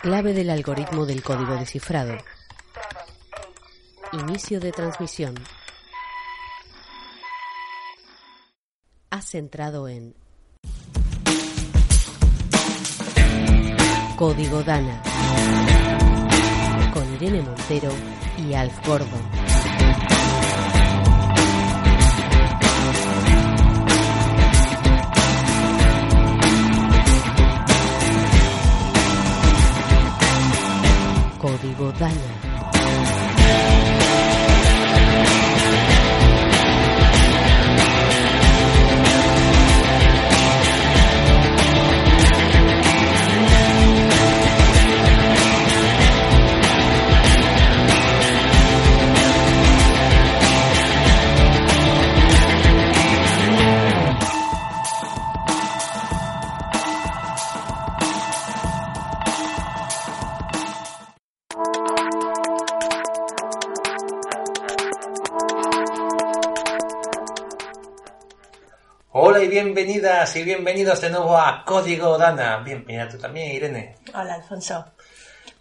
Clave del algoritmo del código descifrado. Inicio de transmisión. Has entrado en Código Dana con Irene Montero y Alf Gordon. Código Dana. Hola y bienvenidas y bienvenidos de nuevo a Código Dana. Bienvenida tú también, Irene. Hola Alfonso,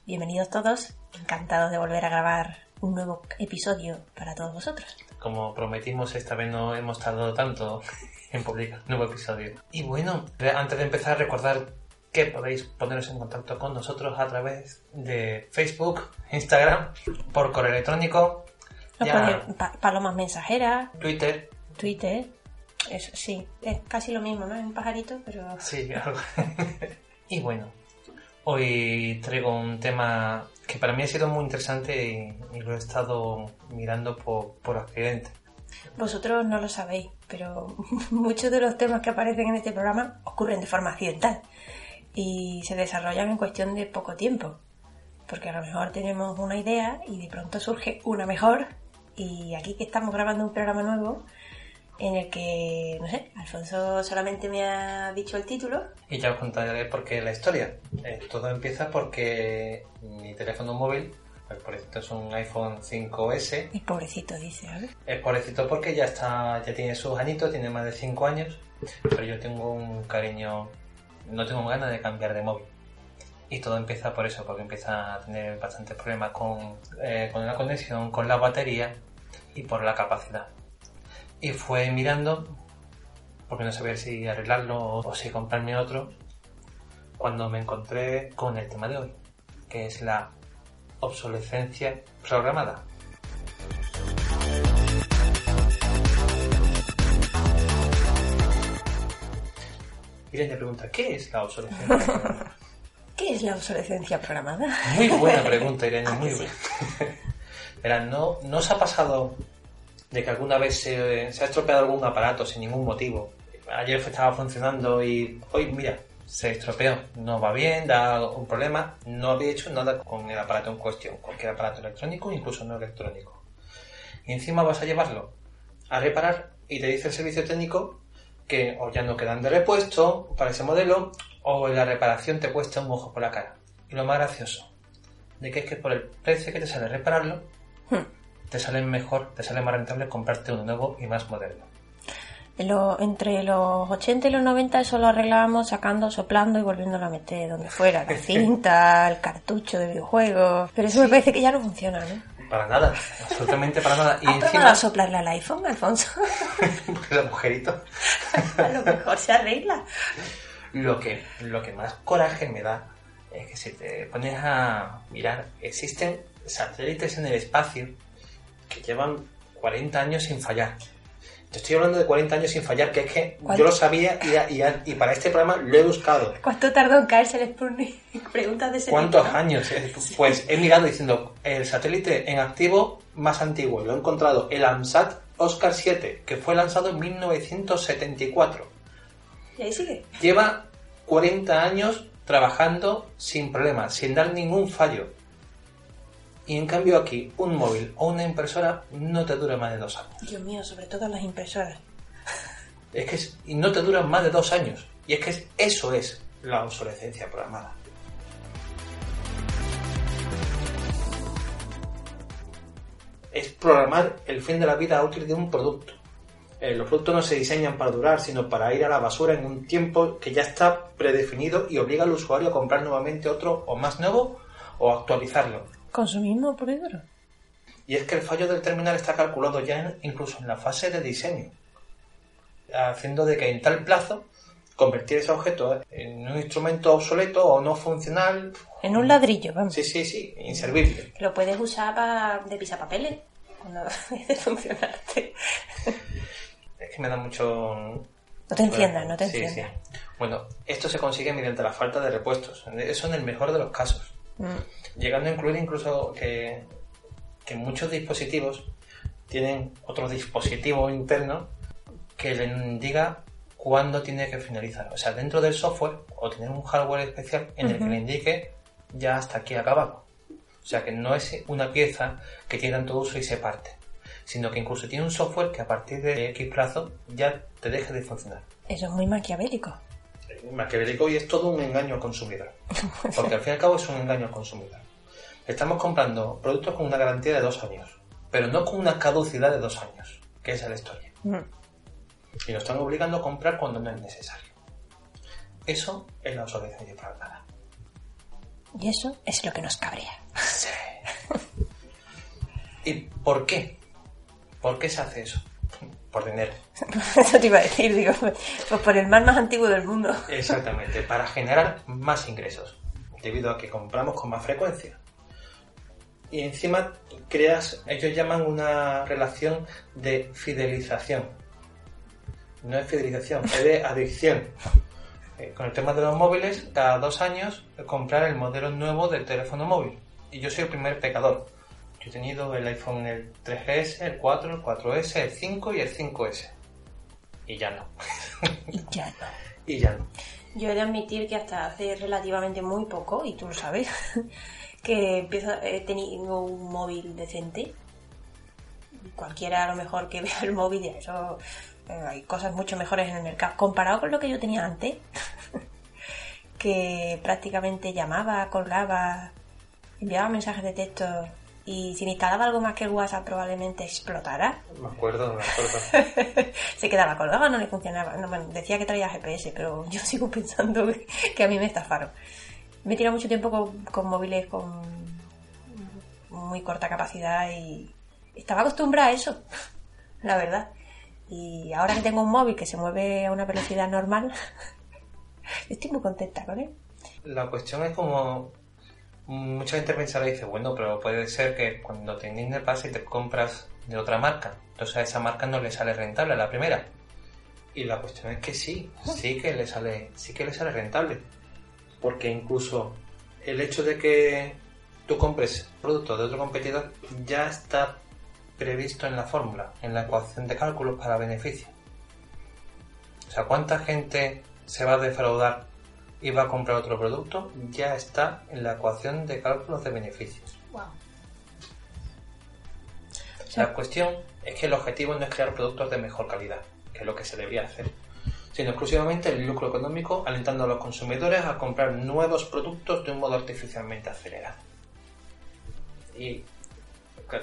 bienvenidos todos, encantados de volver a grabar un nuevo episodio para todos vosotros. Como prometimos, esta vez no hemos tardado tanto en publicar un nuevo episodio. Y bueno, antes de empezar, recordar que podéis poneros en contacto con nosotros a través de Facebook, Instagram, por correo electrónico, ya, palomas mensajeras, Twitter. Twitter, eso sí, es casi lo mismo, ¿no? Es un pajarito, pero Sí, algo. y bueno, hoy traigo un tema que para mí ha sido muy interesante y, y lo he estado mirando por, por accidente. vosotros no lo sabéis, pero muchos de los temas que aparecen en este programa ocurren de forma accidental y se desarrollan en cuestión de poco tiempo, porque a lo mejor tenemos una idea y de pronto surge una mejor y aquí que estamos grabando un programa nuevo en el que, no sé, Alfonso solamente me ha dicho el título Y ya os contaré por qué la historia. Eh, todo empieza porque mi teléfono móvil, pues por esto es un iPhone 5S, y pobrecito dice, ver. es pobrecito porque ya está, ya tiene sus añitos, tiene más de 5 años, pero yo tengo un cariño, no tengo ganas de cambiar de móvil. Y todo empieza por eso, porque empieza a tener bastantes problemas con, eh, con la conexión, con la batería y por la capacidad. Y fue mirando, porque no sabía si arreglarlo o, si comprarme otro, cuando me encontré con el tema de hoy, que es la obsolescencia programada. Irene pregunta, ¿qué es la obsolescencia programada? ¿Qué es la obsolescencia programada? Muy buena pregunta, Irene, Ah, muy que buena. Verán, ¿no, ¿no os ha pasado de que alguna vez se, ha estropeado algún aparato sin ningún motivo? Ayer estaba funcionando y hoy, mira, se estropeó, no va bien, da un problema, no había hecho nada con el aparato en cuestión, cualquier aparato electrónico, incluso no electrónico. Y encima vas a llevarlo a reparar y te dice el servicio técnico que o ya no quedan de repuesto para ese modelo o la reparación te cuesta un ojo por la cara. Y lo más gracioso, de que es que por el precio que te sale repararlo, Hmm. Te sale mejor, te sale más rentable comprarte uno nuevo y más moderno. Lo- entre los 80 y los 90 eso lo arreglábamos sacando, soplando y volviéndolo a meter donde fuera, la cinta, el cartucho de videojuegos. Pero eso me parece que ya no funciona, ¿no? Para nada, absolutamente para nada. Y ¿Has encima, a soplarle al iPhone, Alfonso? el agujerito, a lo mejor se arregla. lo que, lo que más coraje me da es que si te pones a mirar, existen satélites en el espacio que llevan 40 años sin fallar. Te estoy hablando de 40 años sin fallar, que es que ¿Cuánto? yo lo sabía y, y- y para este programa lo he buscado. ¿Cuánto tardó en caerse el Sputnik? Preguntas de ese ¿Cuántos tipo. años? Eh, Pues he mirado diciendo el satélite en activo más antiguo. Lo he encontrado, el AMSAT Oscar 7, que fue lanzado en 1974. Y ahí sigue. Y en cambio aquí, un móvil o una impresora no te dura más de dos años. Dios mío, sobre todo las impresoras. Es que es- y no te duran más de dos años. Y es que es- eso es la obsolescencia programada. Es programar el fin de la vida útil de un producto. Eh, los productos no se diseñan para durar, sino para ir a la basura en un tiempo que ya está predefinido y obliga al usuario a comprar nuevamente otro o más nuevo o actualizarlo. Consumismo y duro. Y es que el fallo del terminal está calculado ya en- incluso en la fase de diseño, haciendo de que en tal plazo convertir ese objeto en un instrumento obsoleto o no funcional, En un ladrillo, vamos. sí, sí, sí, inservible. Lo puedes usar pa- de pisapapeles cuando de funcionarte. Es que me da mucho... No te enciendas, no te Sí, enciendas. sí. Bueno, esto se consigue mediante la falta de repuestos. Eso en el mejor de los casos. Mm. Llegando a incluir incluso que, que muchos dispositivos tienen otro dispositivo interno que le indica cuándo tiene que finalizar. O sea, dentro del software o tener un hardware especial en el que le indique ya hasta aquí ha acabado. O sea, que no es una pieza que tiene tanto uso y se parte, sino que incluso tiene un software que a partir de X plazo ya te deje de funcionar. Eso es muy maquiavélico. Maquiavélico y es todo un engaño al consumidor. Porque al fin y al cabo es un engaño al consumidor. Estamos comprando productos con una garantía de dos años, pero no con una caducidad de dos años, que esa es la historia. Mm. Y nos están obligando a comprar cuando no es necesario. Eso es la obsolescencia programada. Y eso es lo que nos cabrea. Sí. ¿Y por qué? ¿Por qué se hace eso? Por dinero. Eso te iba a decir, digo, pues por el mal más antiguo del mundo. Exactamente, para generar más ingresos, debido a que compramos con más frecuencia. Y encima creas, ellos llaman una relación de fidelización. No es fidelización, es de adicción. Eh, Con el tema de los móviles, cada dos años comprar el modelo nuevo del teléfono móvil. Y yo soy el primer pecador. He tenido el iPhone el 3GS, el 4, el 4S, el 5 y el 5S. Y ya no. Y ya no. Y ya no. Yo he de admitir que hasta hace relativamente muy poco, y tú lo sabes, que empiezo, he tenido un móvil decente. Cualquiera a lo mejor que vea el móvil, ya eso eh, hay cosas mucho mejores en el mercado. Comparado con lo que yo tenía antes, que prácticamente llamaba, colgaba, enviaba mensajes de texto y si me instalaba algo más que el WhatsApp probablemente explotara. Me acuerdo, me acuerdo. se quedaba colgado, no le funcionaba. No, bueno, decía que traía GPS, pero yo sigo pensando que, que a mí me estafaron. Me he tirado mucho tiempo con, con móviles con muy corta capacidad y estaba acostumbrada a eso, la verdad. Y ahora que tengo un móvil que se mueve a una velocidad normal, estoy muy contenta con él. La cuestión es como mucha gente pensará y dice, bueno, pero puede ser que cuando te indigne pase y te compras de otra marca. Entonces a esa marca no le sale rentable a la primera. Y la cuestión es que sí, sí que le sale, sí que le sale rentable. Porque incluso el hecho de que tú compres productos de otro competidor ya está previsto en la fórmula, en la ecuación de cálculos para beneficio. O sea, ¿cuánta gente se va a defraudar y va a comprar otro producto? Ya está en la ecuación de cálculos de beneficios. La cuestión es que el objetivo no es crear productos de mejor calidad, que es lo que se debería hacer, sino exclusivamente el lucro económico, alentando a los consumidores a comprar nuevos productos de un modo artificialmente acelerado. Y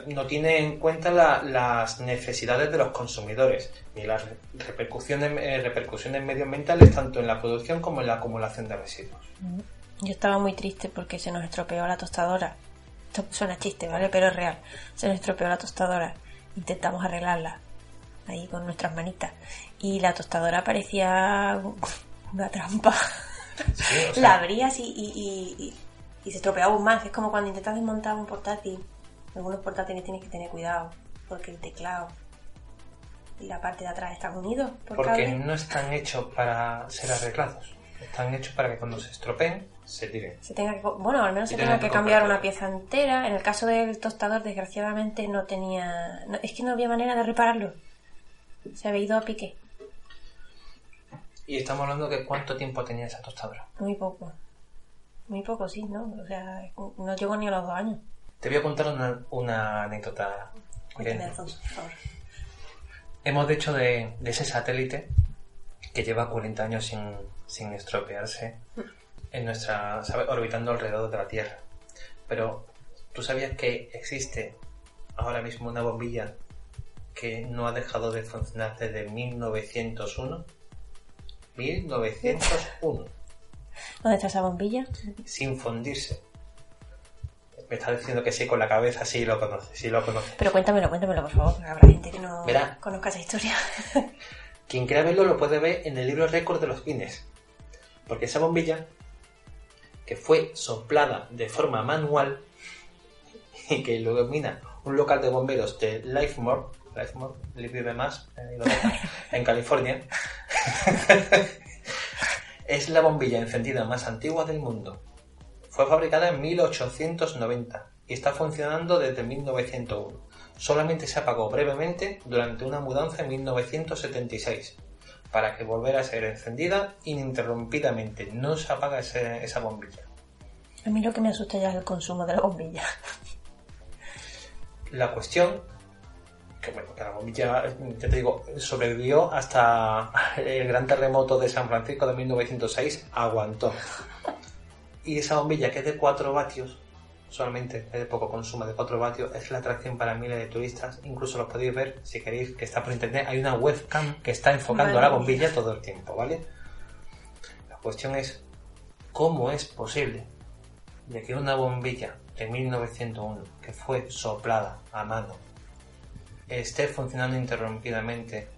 no tiene en cuenta la- las necesidades de los consumidores ni las repercusiones, eh, repercusiones medioambientales tanto en la producción como en la acumulación de residuos. Yo estaba muy triste porque se nos estropeó la tostadora. Esto suena chiste, ¿vale? Pero es real. Se nos estropeó la tostadora. Intentamos arreglarla ahí con nuestras manitas. Y la tostadora parecía una trampa. Sí, o sea, la abrías y, y, y- y- y se estropeaba aún más. Es como cuando intentas desmontar un portátil. Algunos portátiles tienes que tener cuidado porque el teclado y la parte de atrás están unidos por porque cable. no están hechos para ser arreglados. Están hechos para que cuando se estropeen, se tiren. se tenga que, bueno, al menos se tenga que que cambiar una pieza entera. En el caso del tostador, desgraciadamente, no tenía. no- es que no había manera de repararlo. Se había ido a pique. Y estamos hablando de cuánto tiempo tenía esa tostadora. Muy poco. Muy poco, sí, ¿no? O sea, no llegó ni a los dos años. Te voy a contar una, una anécdota. Cuéntame, por favor. Hemos dicho de, de ese satélite que lleva 40 años sin, sin estropearse en nuestra, ¿sabes? orbitando alrededor de la Tierra. Pero tú sabías que existe ahora mismo una bombilla que no ha dejado de funcionar desde 1901. 1901, ¿Dónde está esa bombilla? sin fundirse. Me está diciendo que sí con la cabeza, sí lo conoce, sí lo conoce. Pero cuéntamelo, cuéntamelo, por favor. porque Habrá gente que no Verá. conozca esa historia. Quien quiera verlo lo puede ver en el libro récord de los Guinness. Porque esa bombilla, que fue soplada de forma manual y que lo domina un local de bomberos de Lifemore, Lifemore, vive más, en California, es la bombilla encendida más antigua del mundo. Fue fabricada en 1890 y está funcionando desde 1901. Solamente se apagó brevemente durante una mudanza en 1976 para que volviera a ser encendida ininterrumpidamente. No se apaga ese- esa bombilla. A mí lo que me asusta ya es el consumo de la bombilla. La cuestión, que bueno, que la bombilla, ya te digo, sobrevivió hasta el gran terremoto de San Francisco de 1906, aguantó. Y esa bombilla que es de 4 vatios, solamente es de poco consumo, de 4 vatios, es la atracción para miles de turistas. Incluso lo podéis ver si queréis, que está por internet. Hay una webcam que está enfocando a la bombilla todo el tiempo, ¿vale? La cuestión es, ¿cómo es posible de que una bombilla de 1901 que fue soplada a mano esté funcionando interrumpidamente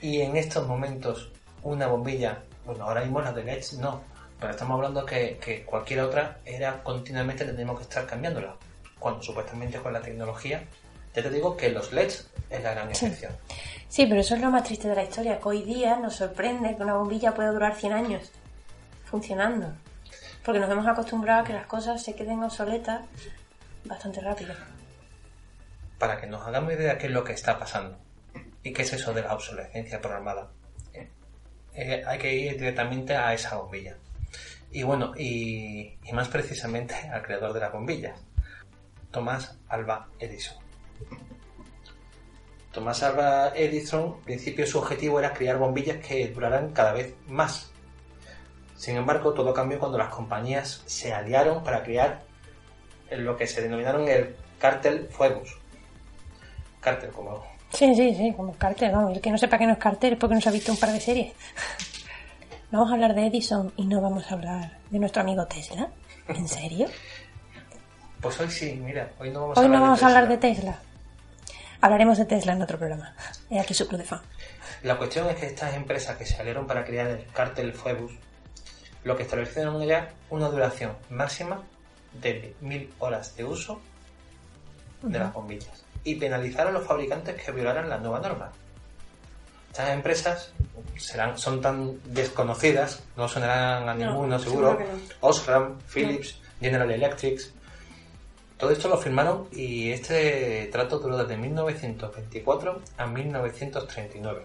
y en estos momentos una bombilla, bueno, ahora mismo la de LEDs no, pero estamos hablando que, que cualquier otra era continuamente tenemos que estar cambiándola, cuando supuestamente con la tecnología, ya te digo que los LEDs es la gran excepción. Sí, pero eso es lo más triste de la historia, que hoy día nos sorprende que una bombilla pueda durar 100 años funcionando. Porque nos hemos acostumbrado a que las cosas se queden obsoletas bastante rápido. Para que nos hagamos idea de qué es lo que está pasando y qué es eso de la obsolescencia programada. Eh, eh, hay que ir directamente a esa bombilla. Y bueno, y, y más precisamente al creador de las bombillas, Tomás Alba Edison. Tomás Alba Edison, en principio su objetivo era crear bombillas que duraran cada vez más. Sin embargo, todo cambió cuando las compañías se aliaron para crear lo que se denominaron el cártel Fuegus. Cártel, como Sí, sí, sí, como cartel, vamos. El que no sepa que no es cartel es porque no se ha visto un par de series. Vamos a hablar de Edison y no vamos a hablar de nuestro amigo Tesla. ¿En serio? Pues hoy sí, mira, hoy no vamos Hoy a hablar no vamos de a hablar de Tesla. Hablaremos de Tesla en otro programa. He aquí su club de fan. La cuestión es que estas empresas que se aliaron para crear el cártel Phoebus, lo que establecieron era una duración máxima de mil horas de uso de las bombillas y penalizaron a los fabricantes que violaran la nueva norma. Estas empresas serán, son tan desconocidas, no sonarán a ninguno seguro. seguro no. Osram, Philips, General Electric. Todo esto lo firmaron y este trato duró desde 1924 a 1939.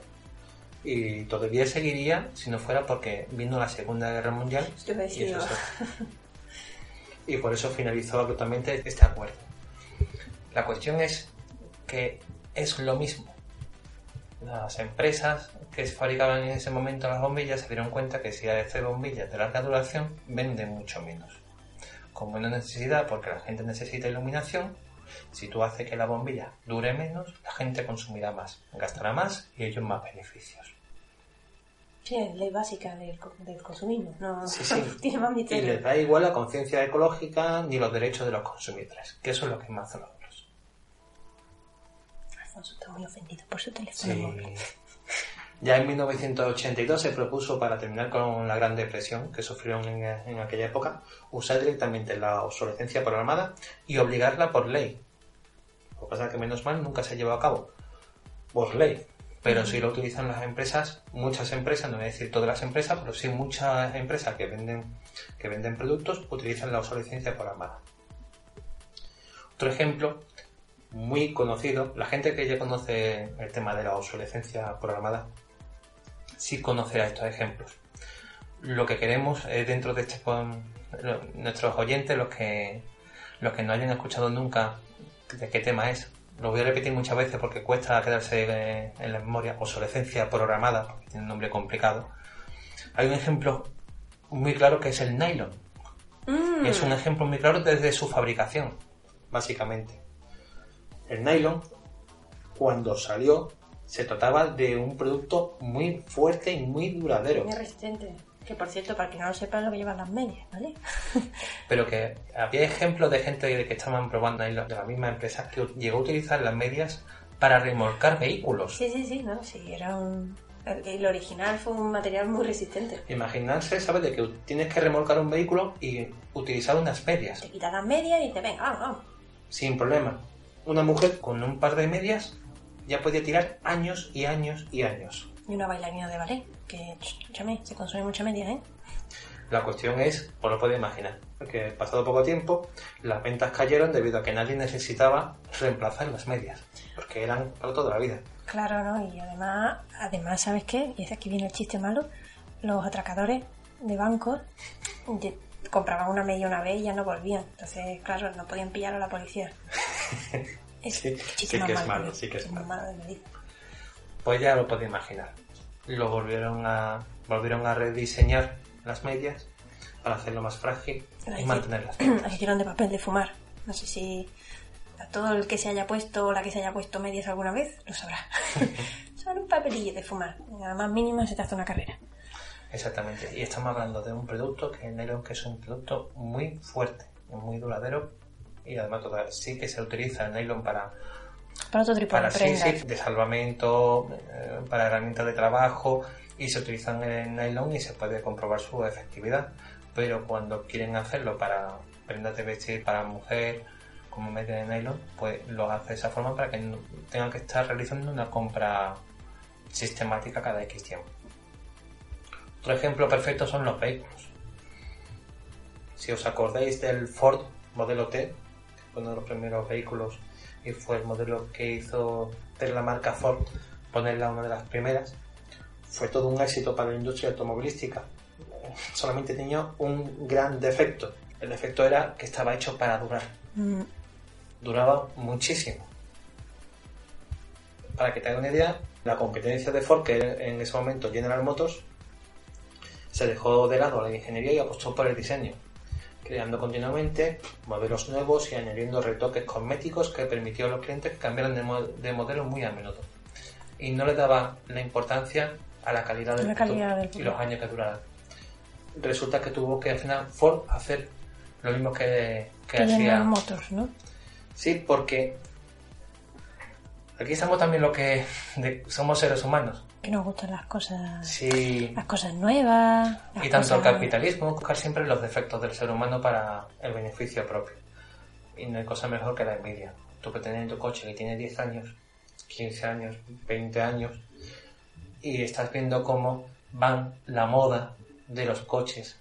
Y todavía seguiría si no fuera porque vino la Segunda Guerra Mundial y, eso se- y por eso finalizó abruptamente este acuerdo. La cuestión es que es lo mismo. Las empresas que fabricaban en ese momento las bombillas se dieron cuenta que si hacer bombillas de larga duración venden mucho menos. Con menos necesidad, porque la gente necesita iluminación, si tú haces que la bombilla dure menos, la gente consumirá más, gastará más y ellos más beneficios. Sí, es ley básica del, co- del consumismo. No, Sí, sí. tiene más Y misterio. les da igual la conciencia ecológica ni los derechos de los consumidores, que eso es lo que más nosotros. Alfonso está muy ofendido por su teléfono Sí. móvil. Ya en 1982 se propuso para terminar con la Gran Depresión que sufrieron en, en aquella época, usar directamente la obsolescencia programada y obligarla por ley. Lo que pasa es que menos mal nunca se llevó a cabo por ley. Pero sí lo utilizan las empresas, muchas empresas, no voy a decir todas las empresas, pero sí muchas empresas que venden, que venden productos utilizan la obsolescencia programada. Otro ejemplo muy conocido, la gente que ya conoce el tema de la obsolescencia programada, sí conocerá estos ejemplos. Lo que queremos es dentro de este nuestros oyentes, los que Los que no hayan escuchado nunca de qué tema es, lo voy a repetir muchas veces porque cuesta quedarse eh, en la memoria, obsolescencia programada, porque tiene un nombre complicado. Hay un ejemplo muy claro que es el nylon. Mm, Es un ejemplo muy claro desde su fabricación, básicamente. El nylon, cuando salió, se trataba de un producto muy fuerte y muy duradero, Muy resistente. Que por cierto, para que no lo sepa, es lo que llevan las medias, ¿vale? pero que había ejemplos de gente que estaban probando nylon de la misma empresa que llegó a utilizar las medias para remolcar vehículos. Sí, sí, sí, no, sí, era un... El, el original fue un material muy resistente. Imaginarse, ¿sabes? De que tienes que remolcar un vehículo y utilizar unas medias, Te quitas las medias y te venga, vamos, vamos. sin problema. Una mujer con un par de medias ya podía tirar años y años y años. Y una bailarina de ballet, que, ch, escúchame, se consume mucha media, ¿eh? La cuestión es, pues lo puedes imaginar, porque pasado poco tiempo las ventas cayeron debido a que nadie necesitaba reemplazar las medias, porque eran para toda la vida. Claro, ¿no? Y además, además, ¿sabes qué? Y es aquí viene el chiste malo. Los atracadores de bancos de- compraban una media una vez y ya no volvían. Entonces, claro, no podían pillar a la policía. Es Sí, sí que es malo, sí que es malo. Pues ya lo puedes imaginar. Lo volvieron a, volvieron a rediseñar las medias para hacerlo más frágil y mantenerlas. las hicieron de papel de fumar. No sé si a todo el que se haya puesto o la que se haya puesto medias alguna vez lo sabrá. Son un papelillo de fumar. Nada más mínimo se te hace una carrera. Exactamente. Y estamos hablando de un producto que el nylon que es un producto muy fuerte, muy duradero y además toda- sí que se utiliza el nylon para Para otro tipo para de sí, de salvamento, eh, para herramientas de trabajo y se utilizan en nylon y se puede comprobar su efectividad. Pero cuando quieren hacerlo para prendas de vestir para mujer como medio de nylon, pues lo hace de esa forma para que no tengan que estar realizando una compra sistemática cada X tiempo. Otro ejemplo perfecto son los vehículos. Si os acordáis del Ford modelo T, uno de los primeros vehículos y fue el modelo que hizo de la marca Ford ponerla una de las primeras, fue todo un éxito para la industria automovilística. Solamente tenía un gran defecto. El defecto era que estaba hecho para durar. Mm, Duraba muchísimo. Para que te haga una idea, la competencia de Ford, que en ese momento General Motors, se dejó de lado la ingeniería y apostó por el diseño, creando continuamente modelos nuevos y añadiendo retoques cosméticos que permitió a los clientes que cambiaran de, mo- de modelo muy a menudo. Y no le daba la importancia a la calidad del La calidad del producto y los años que durara. Resulta que tuvo que al final Ford hacer lo mismo que, que que hacía Motors, ¿no? Sí, porque aquí estamos también lo que de- somos seres humanos. Que nos gustan las cosas, Sí, las cosas nuevas. las y tanto el capitalismo, buscar siempre los defectos del ser humano para el beneficio propio. Y no hay cosa mejor que la envidia. Tú que tienes tu coche que tiene 10 años, 15 años, 20 años, y estás viendo cómo van la moda de los coches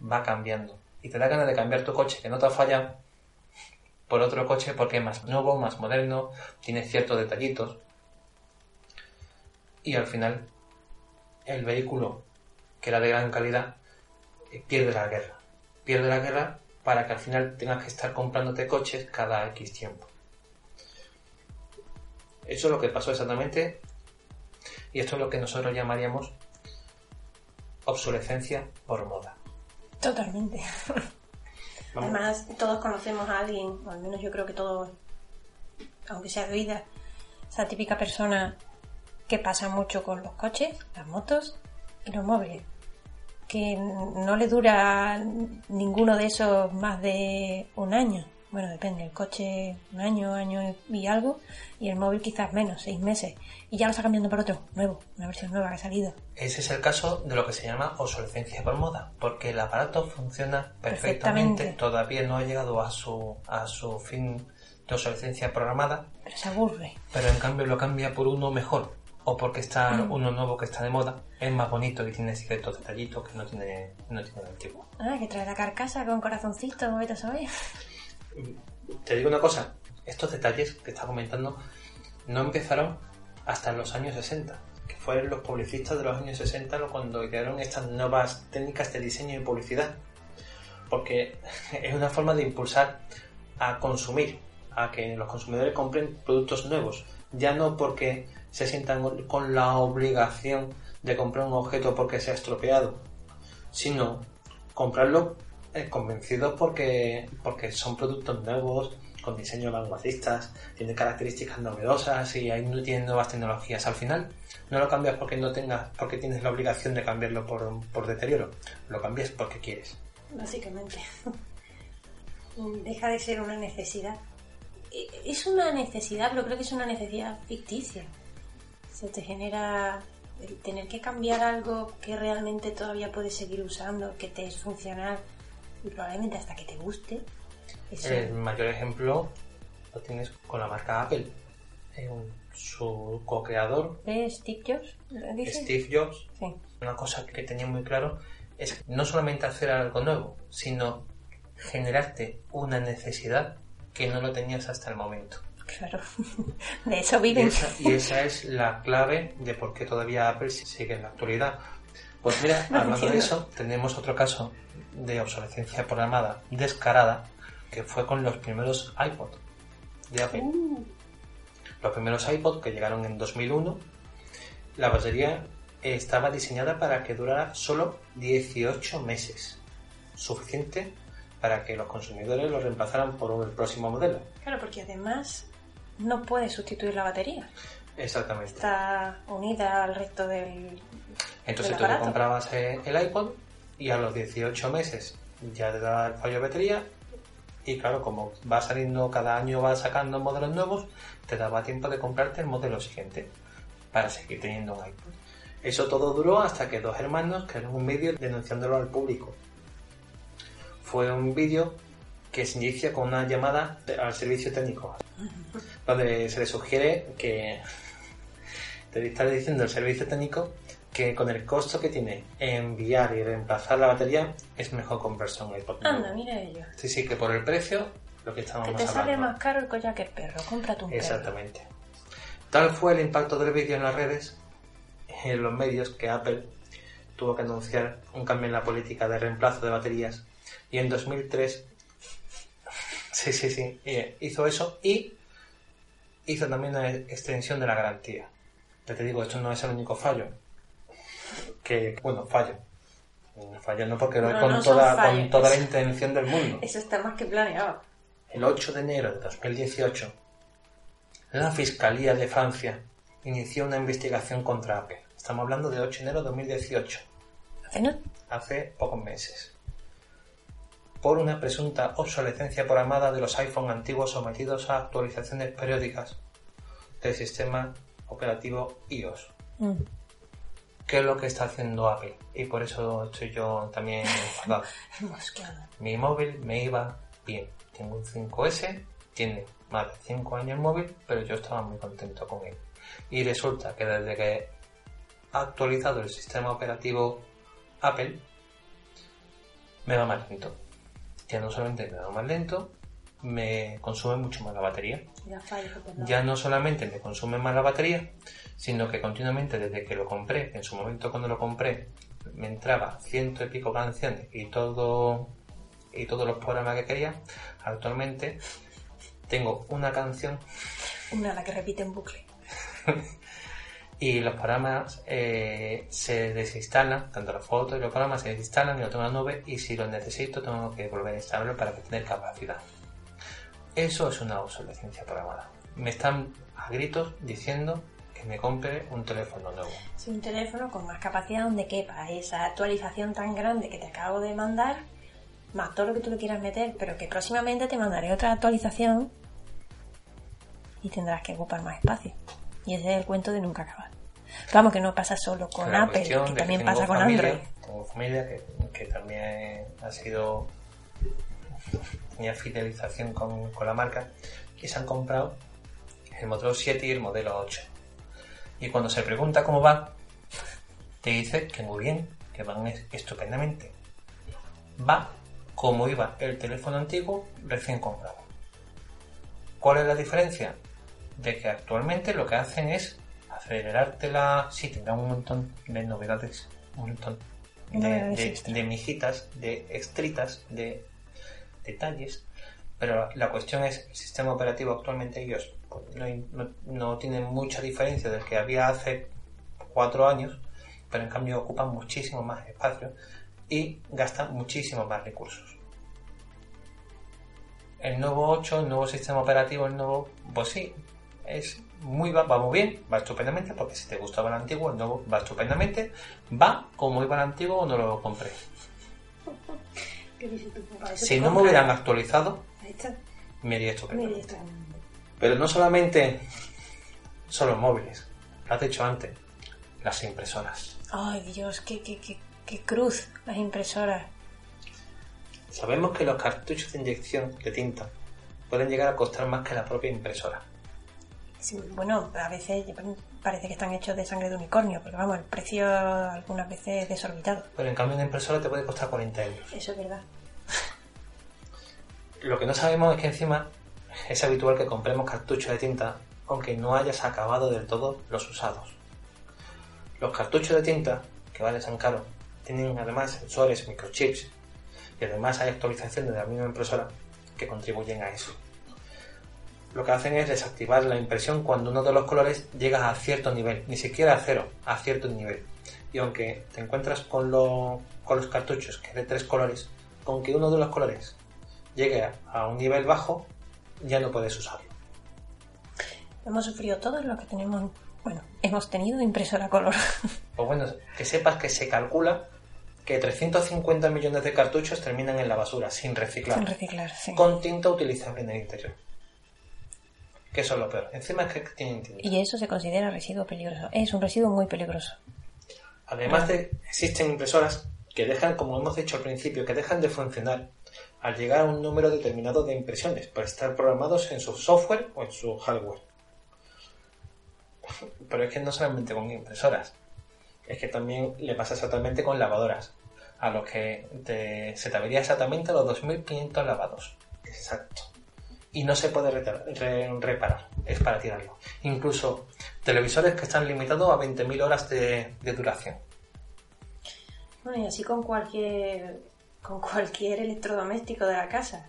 va cambiando. Y te da ganas de cambiar tu coche que no te ha fallado por otro coche porque es más nuevo, más moderno, tiene ciertos detallitos. Y al final, el vehículo, que era de gran calidad, eh, pierde la guerra. Pierde la guerra para que al final tengas que estar comprándote coches cada X tiempo. Eso es lo que pasó exactamente. Y esto es lo que nosotros llamaríamos obsolescencia por moda. Totalmente. Vamos. Además, todos conocemos a alguien, o al menos yo creo que todos, aunque sea de oídas, esa típica persona que pasa mucho con los coches, las motos y los móviles. Que no le dura ninguno de esos más de un año. Bueno, depende, el coche un año, año y algo, y el móvil quizás menos, seis meses. Y ya lo está cambiando por otro, nuevo, una versión nueva que ha salido. Ese es el caso de lo que se llama obsolescencia por moda, porque el aparato funciona perfectamente, Perfectamente. todavía no ha llegado a su, a su fin de obsolescencia programada, Pero se aburre. pero en cambio lo cambia por uno mejor, o porque está uno nuevo que está de moda, es más bonito y tiene ciertos detallitos que no tiene, no tiene el antiguo. Ah, que trae la carcasa con corazoncito, vete a saber. Te digo una cosa, estos detalles que está comentando no empezaron hasta los años 60, que fueron los publicistas de los años 60 lo- cuando idearon estas nuevas técnicas de diseño y publicidad. Porque es una forma de impulsar a consumir, a que los consumidores compren productos nuevos, ya no porque se sientan con la obligación de comprar un objeto porque se ha estropeado, sino comprarlo eh, convencidos porque, porque son productos nuevos, con diseños vanguardistas, tienen características novedosas y ahí no tienen nuevas tecnologías. Al final, no lo cambias porque no tengas, porque tienes la obligación de cambiarlo por, por deterioro, lo cambias porque quieres. Básicamente. Deja de ser una necesidad. E- Es una necesidad, pero creo que es una necesidad ficticia. Se te genera el tener que cambiar algo que realmente todavía puedes seguir usando, que te es funcional y probablemente hasta que te guste. Eso. El mayor ejemplo lo tienes con la marca Apple. Su co-creador, ¿Eh, Steve Jobs? ¿Dice? Steve Jobs, Sí. una cosa que tenía muy claro es no solamente hacer algo nuevo, sino generarte una necesidad que no lo tenías hasta el momento. Claro. De eso Y viven. esa, y esa es la clave de por qué todavía Apple sigue en la actualidad. Pues mira, No hablando de eso, tenemos otro caso de obsolescencia programada descarada que fue con los primeros iPod de Apple. Uh, Los primeros iPod que llegaron en 2001, la batería estaba diseñada para que durara solo 18 meses, suficiente para que los consumidores lo reemplazaran por el próximo modelo. claro, porque además no puedes sustituir la batería. Exactamente. Está unida al resto del. Entonces del tú te aparato. comprabas eh, el iPod y a los 18 meses ya te daba el fallo de batería y claro, como va saliendo cada año, va sacando modelos nuevos, te daba tiempo de comprarte el modelo siguiente para seguir teniendo un iPod. Eso todo duró hasta que dos hermanos crearon un vídeo denunciándolo al público. Fue un vídeo que se inicia con una llamada al servicio técnico, donde se le sugiere que te está diciendo el servicio técnico que con el costo que tiene enviar y reemplazar la batería es mejor comprarse un iPod. Anda, mira ello. Sí, sí, que por el precio, lo que Que estábamos te sale hablando. más caro el collar que el perro. Cómprate un perro. Exactamente. Tal fue el impacto del vídeo en las redes, en los medios, que Apple tuvo que anunciar un cambio en la política de reemplazo de baterías. Y en 2003, sí, sí, sí, eh, hizo eso y hizo también una extensión de la garantía. Ya te digo, esto no es el único fallo. Que, bueno, fallo. Fallo no porque No, con, no toda, con toda la intención del mundo. Eso está más que planeado. El 8 de enero de 2018, la Fiscalía de Francia inició una investigación contra Apple. Estamos hablando de 8 de enero de 2018, Hace no- hace pocos meses. Por una presunta obsolescencia programada de los iPhone antiguos sometidos a actualizaciones periódicas del sistema operativo iOS. Mm. ¿Qué es lo que está haciendo Apple? Y por eso estoy yo también enfadado. Mi móvil me iba bien. Tengo un 5S, tiene más de 5 años el móvil, pero yo estaba muy contento con él. Y resulta que desde que ha actualizado el sistema operativo Apple, me va más lento. Ya no solamente me va más lento, me consume mucho más la batería. Ya. Ya no solamente me consume más la batería, sino que continuamente desde que lo compré, en su momento cuando lo compré, me entraba ciento y pico canciones y todo y todos los programas que quería. Actualmente tengo una canción Una la que repite en bucle. y los programas eh, se desinstalan, tanto las fotos y los programas se desinstalan y lo tengo en la nube y si los necesito tengo que volver a instalarlo para tener capacidad. Eso es una obsolescencia programada. Me están a gritos diciendo que me compre un teléfono nuevo. Es un teléfono con más capacidad donde quepa esa actualización tan grande que te acabo de mandar, más todo lo que tú le quieras meter, pero que próximamente te mandaré otra actualización y tendrás que ocupar más espacio. Y ese es el cuento de nunca acabar. Pero vamos, que no pasa solo con Apple, que también pasa con familia, Android. Tengo familia que, que también ha sido tenía fidelización con, con la marca y se han comprado el modelo 7 y el modelo 8. Y cuando se pregunta cómo va, te dice que muy bien, que van es- estupendamente. Va como iba el teléfono antiguo recién comprado. ¿Cuál es la diferencia? De que actualmente lo que hacen es acelerarte la... Sí, tendrán un montón de novedades, un montón de, mijitas, de extritas, de detalles, Pero la cuestión es, el sistema operativo actualmente ellos pues, no, no, no tienen mucha diferencia del que había hace cuatro años, pero en cambio ocupan muchísimo más espacio y gastan muchísimo más recursos. El nuevo 8, el nuevo sistema operativo, el nuevo, pues sí, es muy va, va muy bien, va estupendamente, porque si te gustaba el antiguo, el nuevo va estupendamente, va como iba el antiguo o no lo compré. Si no me hubieran actualizado, Ahí está. me iría estupendamente. Pero no solamente son los móviles, lo has dicho antes, las impresoras. Ay, Dios, qué, qué, qué, qué cruz las impresoras. Sabemos que los cartuchos de inyección de tinta pueden llegar a costar más que la propia impresora. Sí, bueno, a veces parece que están hechos de sangre de unicornio, porque vamos, el precio algunas veces es desorbitado. Pero en cambio una impresora te puede costar 40 euros. Eso es verdad. Lo que no sabemos es que encima es habitual que compremos cartuchos de tinta aunque no hayas acabado del todo los usados. Los cartuchos de tinta, que valen tan caro, tienen además sensores, microchips y además hay actualizaciones de la misma impresora que contribuyen a eso. Lo que hacen es desactivar la impresión cuando uno de los colores llega a cierto nivel, ni siquiera a cero, a cierto nivel. Y aunque te encuentras con, lo- con los cartuchos que es de tres colores, con que uno de los colores llegue a- a un nivel bajo, ya no puedes usarlo. Hemos sufrido todos los que tenemos, bueno, hemos tenido impresora color. Pues bueno, que sepas que se calcula que 350 millones de cartuchos terminan en la basura, sin reciclar, Sin reciclar, sí. con tinta utilizable en el interior. Que eso es lo peor. Encima es que tienen tinta. Y eso se considera residuo peligroso. Es un residuo muy peligroso. Además de, existen impresoras que dejan, como hemos dicho al principio, que dejan de funcionar al llegar a un número determinado de impresiones, por estar programados en su software o en su hardware. Pero es que no solamente con impresoras, es que también le pasa exactamente con lavadoras, a los que te- se te avería exactamente los 2500 lavados. Exacto. Y no se puede re- reparar, es para tirarlo. Incluso televisores que están limitados a 20.000 horas de- de duración. Bueno, y así con cualquier, con cualquier electrodoméstico de la casa.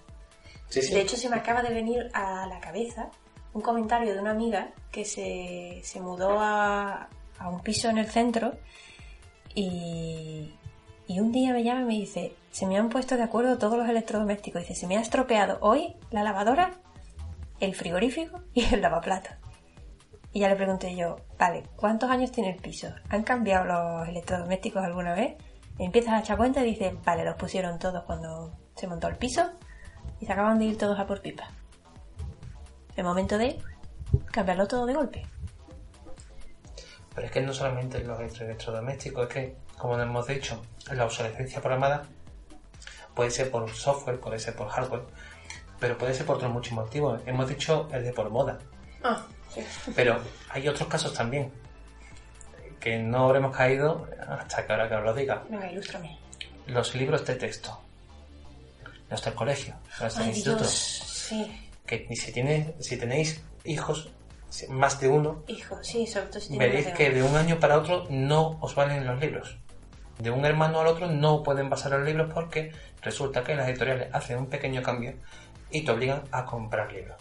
Sí, sí. De hecho, se me acaba de venir a la cabeza un comentario de una amiga que se, se mudó a, a un piso en el centro y, y un día me llama y me dice, se me han puesto de acuerdo todos los electrodomésticos. Dice, se me ha estropeado hoy la lavadora, el frigorífico y el lavaplatos. Y ya le pregunté yo, vale, ¿cuántos años tiene el piso? ¿Han cambiado los electrodomésticos alguna vez? Y empiezas a echar cuenta y dices, vale, los pusieron todos cuando se montó el piso y se acaban de ir todos a por pipa. El momento de cambiarlo todo de golpe. Pero es que no solamente los electro- electrodomésticos, es que, como hemos dicho, la obsolescencia programada puede ser por software, puede ser por hardware, pero puede ser por otros muchos motivos. Hemos dicho el de por moda, Ah, sí. pero hay otros casos también que no habremos caído hasta que ahora que os lo diga. Venga, ilústrame. Los libros de texto, del colegio, los del Ay, instituto, Dios. Sí, que si, tiene, si tenéis hijos, más de uno, hijo, sí, sobre todo si veréis que de un año para otro no os valen los libros. De un hermano al otro no pueden pasar los libros porque resulta que las editoriales hacen un pequeño cambio y te obligan a comprar libros.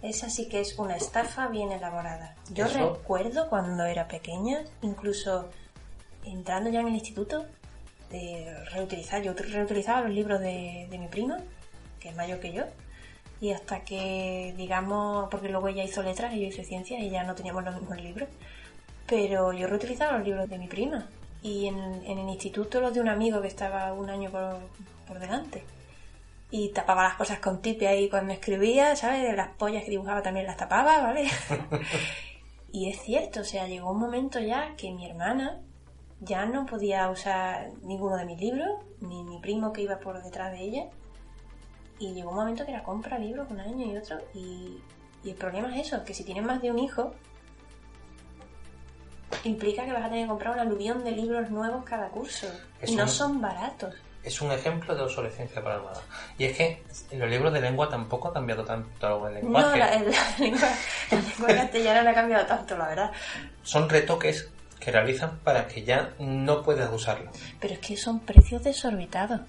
Esa sí que es una estafa bien elaborada. Yo Eso- recuerdo cuando era pequeña, incluso entrando ya en el instituto, de reutilizar. Yo reutilizaba los libros de, de mi prima, que es mayor que yo, y hasta que, digamos, porque luego ella hizo letras y yo hice ciencias y ya no teníamos los mismos libros, pero yo reutilizaba los libros de mi prima. Y en, en el instituto los de un amigo que estaba un año por, por delante y tapaba las cosas con tipe ahí cuando escribía, ¿sabes? Las pollas que dibujaba también las tapaba, ¿vale? y es cierto, o sea, llegó un momento ya que mi hermana ya no podía usar ninguno de mis libros, ni mi primo que iba por detrás de ella. Y llegó un momento que era compra libros un año y otro. Y, y el problema es eso, que si tienes más de un hijo, implica que vas a tener que comprar un aluvión de libros nuevos cada curso. Es y no son baratos. Es un ejemplo de obsolescencia programada. Y es que los libros de lengua tampoco ha cambiado tanto el No, lenguaje. la, el- la lengua, la lengua castellana no ha cambiado tanto, la verdad. Son retoques que realizan para que ya no puedas usarlo. Pero es que son precios desorbitados.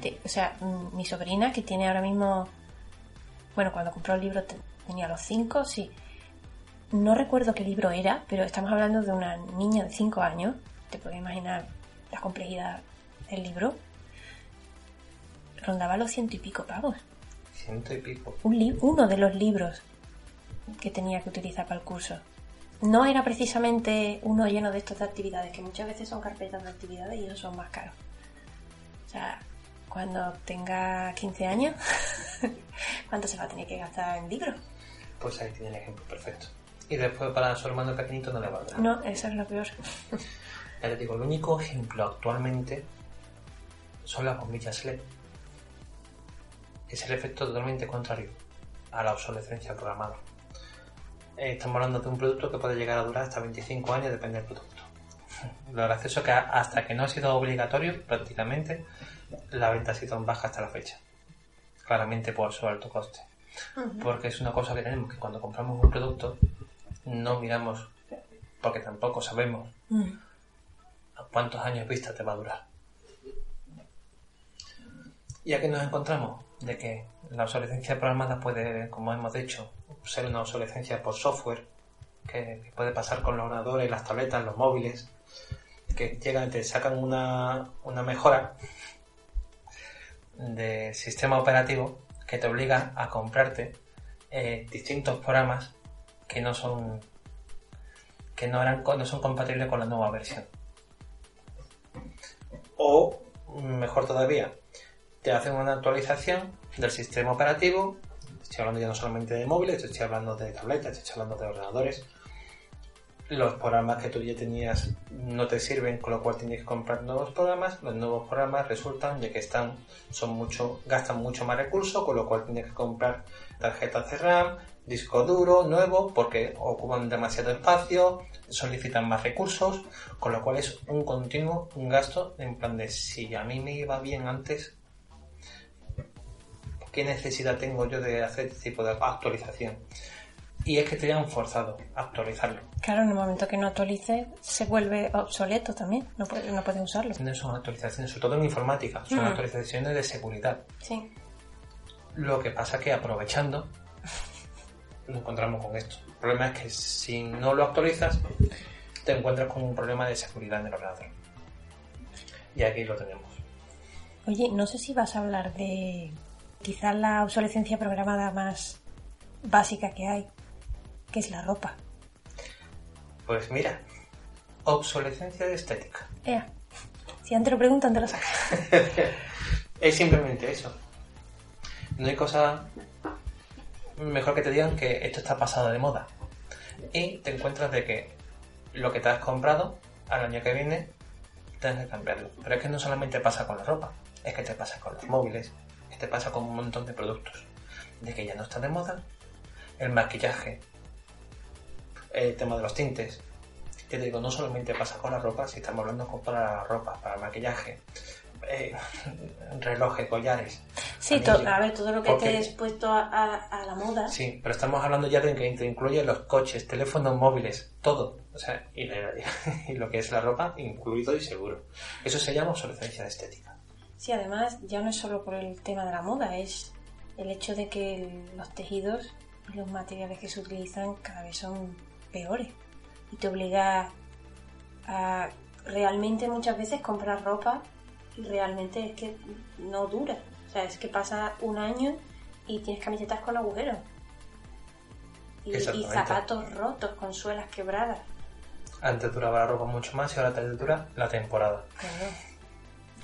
De- o sea, mm, mi sobrina, que tiene ahora mismo Bueno, cuando compró el libro te- tenía los cinco, sí. No recuerdo qué libro era, pero estamos hablando de una niña de 5 años. Te puedes imaginar la complejidad del libro. Rondaba los ciento y pico pavos. Ciento y pico. Un uno de los libros que tenía que utilizar para el curso. No era precisamente uno lleno de estos de actividades, que muchas veces son carpetas de actividades y esos son más caros. O sea, cuando tenga 15 años, ¿cuánto se va a tener que gastar en libros? Pues ahí tiene el ejemplo perfecto. Y después para su hermano pequeñito no le valdrá. No, eso es lo peor. Ya te digo, el único ejemplo actualmente son las bombillas LED. Es el efecto totalmente contrario a la obsolescencia programada. Eh, estamos hablando de un producto que puede llegar a durar hasta 25 años, depende del producto. Lo gracioso es que hasta que no ha sido obligatorio, prácticamente, la venta ha sido en baja hasta la fecha. Claramente por su alto coste. Porque es una cosa que tenemos que cuando compramos un producto no miramos, porque tampoco sabemos Mm. a cuántos años vista te va a durar. Y aquí nos encontramos de que la obsolescencia programada puede, como hemos dicho, ser una obsolescencia por software, que, que puede pasar con los ordenadores, las tabletas, los móviles, que llegan, te sacan una, una mejora de sistema operativo que te obliga a comprarte eh, distintos programas que no son que no eran no son compatibles con la nueva versión o mejor todavía te hacen una actualización del sistema operativo estoy hablando ya no solamente de móviles estoy hablando de tabletas estoy hablando de ordenadores los programas que tú ya tenías no te sirven, con lo cual tienes que comprar nuevos programas. Los nuevos programas resultan de que están, son mucho, gastan mucho más recursos, con lo cual tienes que comprar tarjetas de RAM, disco duro nuevo, porque ocupan demasiado espacio, solicitan más recursos, con lo cual es un continuo un gasto en plan de si a mí me iba bien antes, ¿qué necesidad tengo yo de hacer este tipo de actualización? Y es que te han forzado a actualizarlo. Claro, en el momento que no actualice, se vuelve obsoleto también. No puede, no puede usarlo. No son actualizaciones, sobre todo en informática, son Mm. actualizaciones de seguridad. Sí. Lo que pasa que aprovechando nos encontramos con esto. El problema es que si no lo actualizas, te encuentras con un problema de seguridad en el ordenador. Y aquí lo tenemos. Oye, no sé si vas a hablar de quizás la obsolescencia programada más básica que hay, que es la ropa. Pues mira, obsolescencia de estética. Ea, si antes lo preguntan, te lo sacas. Es simplemente eso. No hay cosa mejor que te digan que esto está pasado de moda. Y te encuentras de que lo que te has comprado al año que viene tienes que cambiarlo. Pero es que no solamente pasa con la ropa, es que te pasa con los móviles, es que te pasa con un montón de productos. De que ya no está de moda el maquillaje, el tema de los tintes. Te digo, no solamente pasa con la ropa, si estamos hablando con- para la ropa, para el maquillaje, eh, relojes, collares. Sí, a ver, todo lo que Porque- esté expuesto a, a- a la moda. Sí, pero estamos hablando ya de que te incluye los coches, teléfonos móviles, todo. O sea, y, la- y lo que es la ropa, incluido y seguro. Eso se llama obsolescencia de estética. Sí, además ya no es solo por el tema de la moda, es el hecho de que los tejidos y los materiales que se utilizan cada vez son peores. Y te obliga a realmente muchas veces comprar ropa realmente es que no dura. O sea, es que pasa un año y tienes camisetas con agujeros. Y, zapatos rotos con suelas quebradas. Antes duraba la ropa mucho más y ahora te dura la temporada. Claro.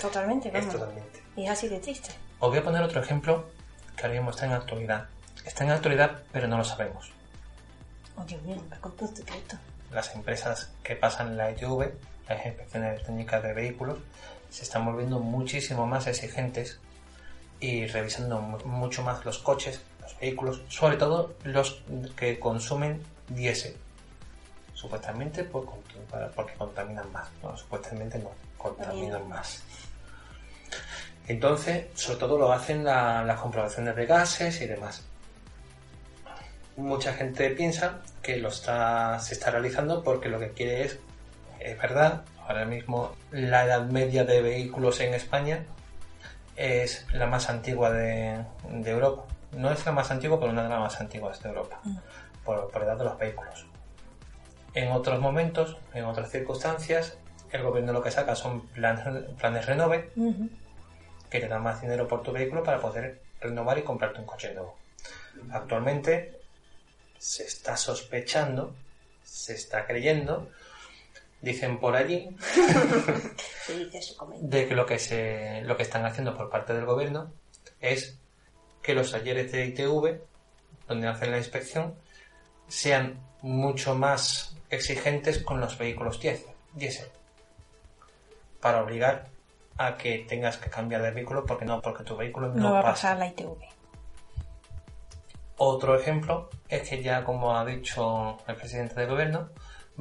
Totalmente, Es vamos. totalmente. Y es así de triste. Os voy a poner otro ejemplo que ahora mismo está en actualidad. Está en actualidad, pero no lo sabemos. Oh, Dios mío, me un secreto. Las empresas que pasan la ITV, las inspecciones técnicas de vehículos, se están volviendo muchísimo más exigentes y revisando mu- mucho más los coches, los vehículos, sobre todo los que consumen diésel. Supuestamente por, porque contaminan más. No, supuestamente no, contaminan Contaminan más. Entonces, sobre todo lo hacen la- las comprobaciones de gases y demás. Mucha gente piensa que lo está, se está realizando porque lo que quiere es, es verdad, ahora mismo la edad media de vehículos en España es la más antigua de, de Europa, no es la más antigua, pero una de las más antiguas de Europa, por, por edad de los vehículos. En otros momentos, en otras circunstancias, el gobierno lo que saca son planes, planes renove, Ujú. que te dan más dinero por tu vehículo para poder renovar y comprarte un coche nuevo. Actualmente se está sospechando, se está creyendo, dicen por allí, de que lo que se lo que están haciendo por parte del gobierno es que los talleres de ITV donde hacen la inspección sean mucho más exigentes con los vehículos diésel, para obligar a que tengas que cambiar de vehículo porque no porque tu vehículo no, No va a pasa. pasar la ITV. Otro ejemplo es que ya como ha dicho el presidente del gobierno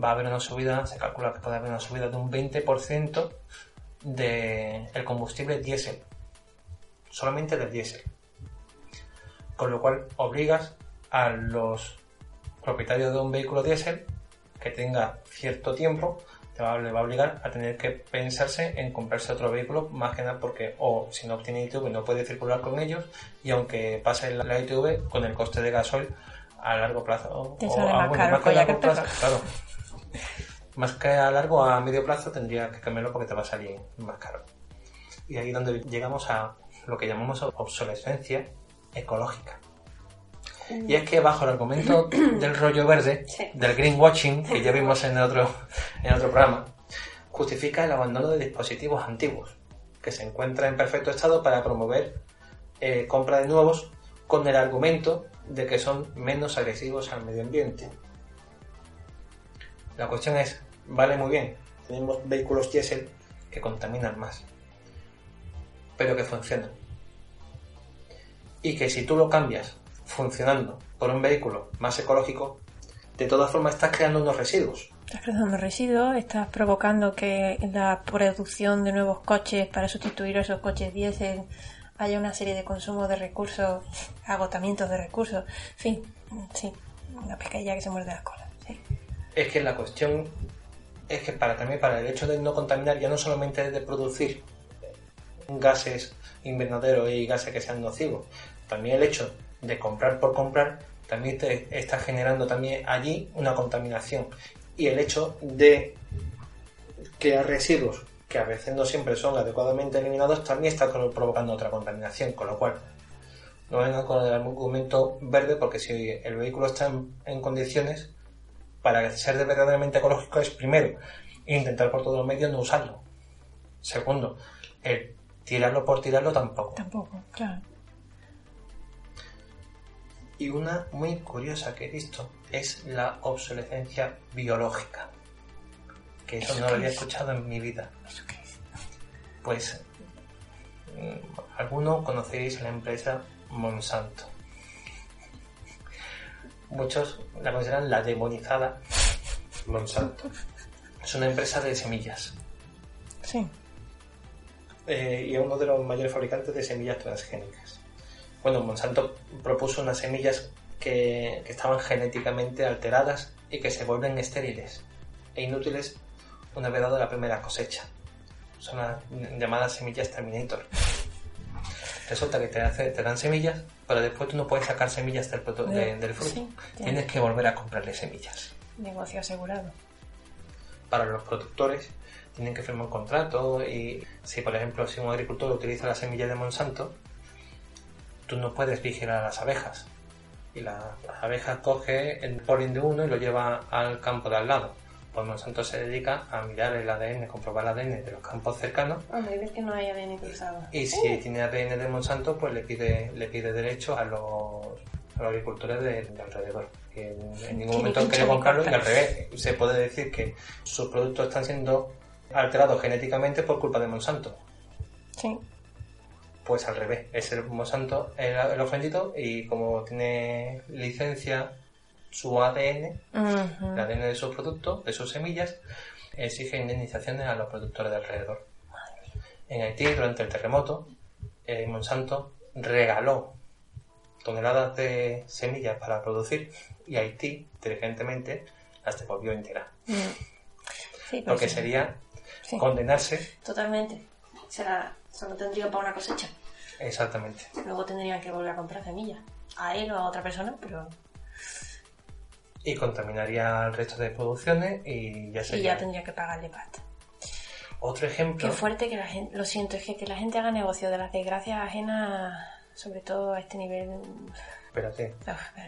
va a haber una subida, se calcula que puede haber una subida de un 20% del el combustible diésel, solamente del diésel. Con lo cual obligas a los propietarios de un vehículo diésel que tenga cierto tiempo, te va, le va a obligar a tener que pensarse en comprarse otro vehículo, más que nada porque o si no obtiene ITV no puede circular con ellos y aunque pase la, la ITV con el coste de gasoil a largo plazo Te o a- bueno, más que a largo plazo, claro. Más que a largo, a medio plazo tendría que cambiarlo porque te va a salir más caro. Y ahí es donde llegamos a lo que llamamos obsolescencia ecológica. Y es que bajo el argumento del rollo verde, Sí. del greenwashing, que ya vimos en otro, en otro programa, justifica el abandono de dispositivos antiguos, que se encuentran en perfecto estado para promover eh, compra de nuevos con el argumento de que son menos agresivos al medio ambiente. La cuestión es, vale muy bien, tenemos vehículos diésel que contaminan más, pero que funcionan. Y que si tú lo cambias funcionando por un vehículo más ecológico, de todas formas estás creando unos residuos. Estás creando residuos, estás provocando que la producción de nuevos coches para sustituir esos coches diésel haya una serie de consumo de recursos, agotamientos de recursos, en fin, sí, una pescadilla que se muerde la cola. Es que la cuestión es que para también para el hecho de no contaminar ya no solamente de producir gases invernaderos y gases que sean nocivos, también el hecho de comprar por comprar también te está generando también allí una contaminación. Y el hecho de crear residuos que a veces no siempre son adecuadamente eliminados también está provocando otra contaminación, con lo cual no vengan con el argumento verde porque si el vehículo está en condiciones para ser de verdaderamente ecológico es primero intentar por todos los medios no usarlo. Segundo, el tirarlo por tirarlo tampoco. Tampoco, claro. Y una muy curiosa que he visto es la obsolescencia biológica. Que eso ¿Eso no lo había es? escuchado en mi vida. ¿Eso qué es? Pues mm, algunos conoceréis la empresa Monsanto. Muchos la consideran la demonizada Monsanto. Es una empresa de semillas Sí. eh, y es uno de los mayores fabricantes de semillas transgénicas. Bueno, Monsanto propuso unas semillas que, que estaban genéticamente alteradas y que se vuelven estériles e inútiles una vez dada la primera cosecha. Son las llamadas semillas Terminator. Resulta que te, hace- te dan semillas, pero después tú no puedes sacar semillas del, de- del fruto. Sí. Tienes que volver a comprarle semillas. Negocio asegurado. para los productores tienen que firmar un contrato y si por ejemplo si un agricultor utiliza la semilla de Monsanto tú no puedes vigilar a las abejas y la, las abejas coge el polen de uno y lo lleva al campo de al lado pues Monsanto se dedica a mirar el ADN comprobar el ADN de los campos cercanos. Hombre, ves que no hay ADN cruzado. y si tiene ADN de Monsanto pues le pide le pide derecho a los, a los agricultores de, de alrededor. Que en, en ningún momento de comprarlo y al revés se puede decir que sus productos están siendo alterados genéticamente por culpa de Monsanto Sí. pues al revés es el Monsanto el, el ofendido y como tiene licencia su ADN el ADN de sus productos de sus semillas exige indemnizaciones a los productores de alrededor en Haití durante el terremoto eh, Monsanto regaló toneladas de semillas para producir y Haití inteligentemente las devolvió enteras Mm. Sí, pero porque sí. sería Sí. condenarse Totalmente. Será, solo tendría para una cosecha. exactamente Luego tendrían que volver a comprar semillas. a él o a otra persona, pero Y contaminaría el resto de producciones y ya y sería. ya tendría que pagarle pasta. Otro ejemplo. Qué fuerte que la gente, lo siento, es que, que la gente haga negocio de las desgracias ajenas, sobre todo a este nivel. Espérate.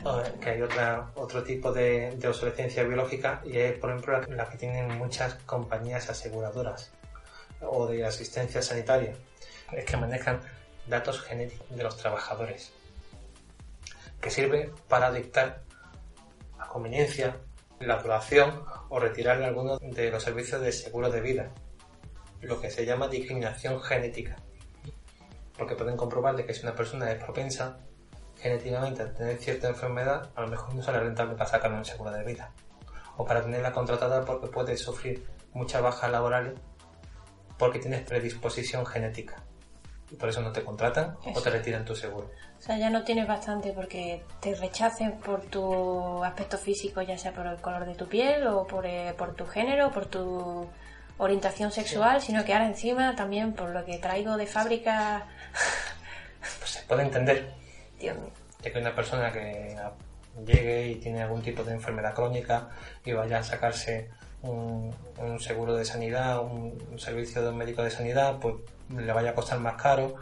Oh, que hay otra, otro tipo de, de obsolescencia biológica y es, por ejemplo, la, la que tienen muchas compañías aseguradoras o de asistencia sanitaria. Es que manejan datos genéticos de los trabajadores, que sirve para dictar conveniencia la duración o retirar algunos de los servicios de seguro de vida, lo que se llama discriminación genética, porque pueden comprobar de que si una persona es propensa genéticamente a tener cierta enfermedad, a lo mejor no sale rentable para sacar un seguro de vida. O para tenerla contratada porque puedes sufrir muchas bajas laborales porque tienes predisposición genética. Y por eso no te contratan o Eso. te retiran tu seguro. O sea, ya no tienes bastante porque te rechacen por tu aspecto físico, ya sea por el color de tu piel o por, eh, por tu género, por tu orientación sexual, sino que ahora encima también por lo que traigo de fábrica. Pues se puede entender Dios mío. de que una persona que llegue y tiene algún tipo de enfermedad crónica y vaya a sacarse un, un seguro de sanidad, un, un servicio de un médico de sanidad, pues le vaya a costar más caro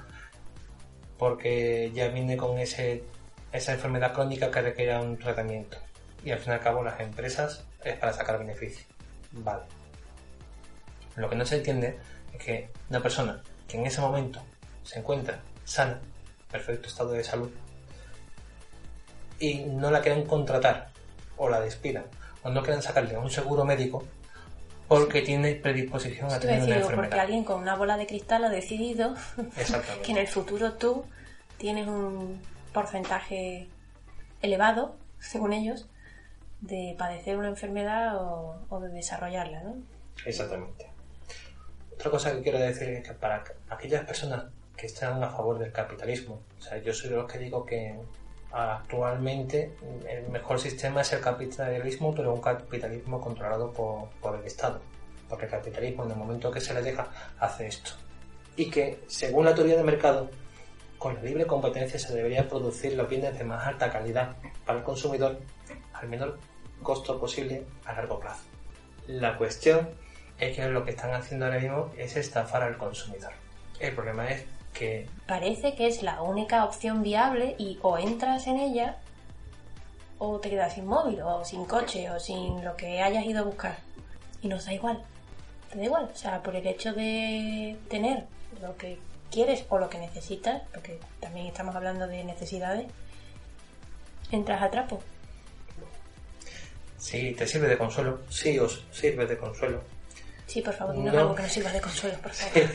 porque ya viene con ese, esa enfermedad crónica que requiere un tratamiento. Y al fin y al cabo las empresas es para sacar beneficio. Vale. Lo que no se entiende es que una persona que en ese momento se encuentra sana, perfecto estado de salud, y no la quieren contratar o la despidan o no quieren sacarle un seguro médico porque tiene predisposición a tener una digo, porque enfermedad. alguien con una bola de cristal ha decidido que en el futuro tú tienes un porcentaje elevado, según ellos, de padecer una enfermedad o, o de desarrollarla, ¿no? Exactamente. Otra cosa que quiero decir es que para aquellas personas que están a favor del capitalismo, o sea, yo soy de los que digo que actualmente el mejor sistema es el capitalismo, pero un capitalismo controlado por, el Estado. Porque el capitalismo, en el momento que se le deja, hace esto. Y que, según la teoría de mercado, con la libre competencia se debería producir los bienes de más alta calidad para el consumidor al menor costo posible a largo plazo. La cuestión es que lo que están haciendo ahora mismo es estafar al consumidor. El problema es que Parece que es la única opción viable y o entras en ella o te quedas sin móvil o sin coche o sin lo que hayas ido a buscar. Y nos da igual. Te da igual. O sea, por el hecho de tener lo que quieres o lo que necesitas, porque también estamos hablando de necesidades, entras a trapo. si te sirve de consuelo, sí os sirve de consuelo. Sí, por favor, dinos No. algo que nos sirva de consuelo, por favor.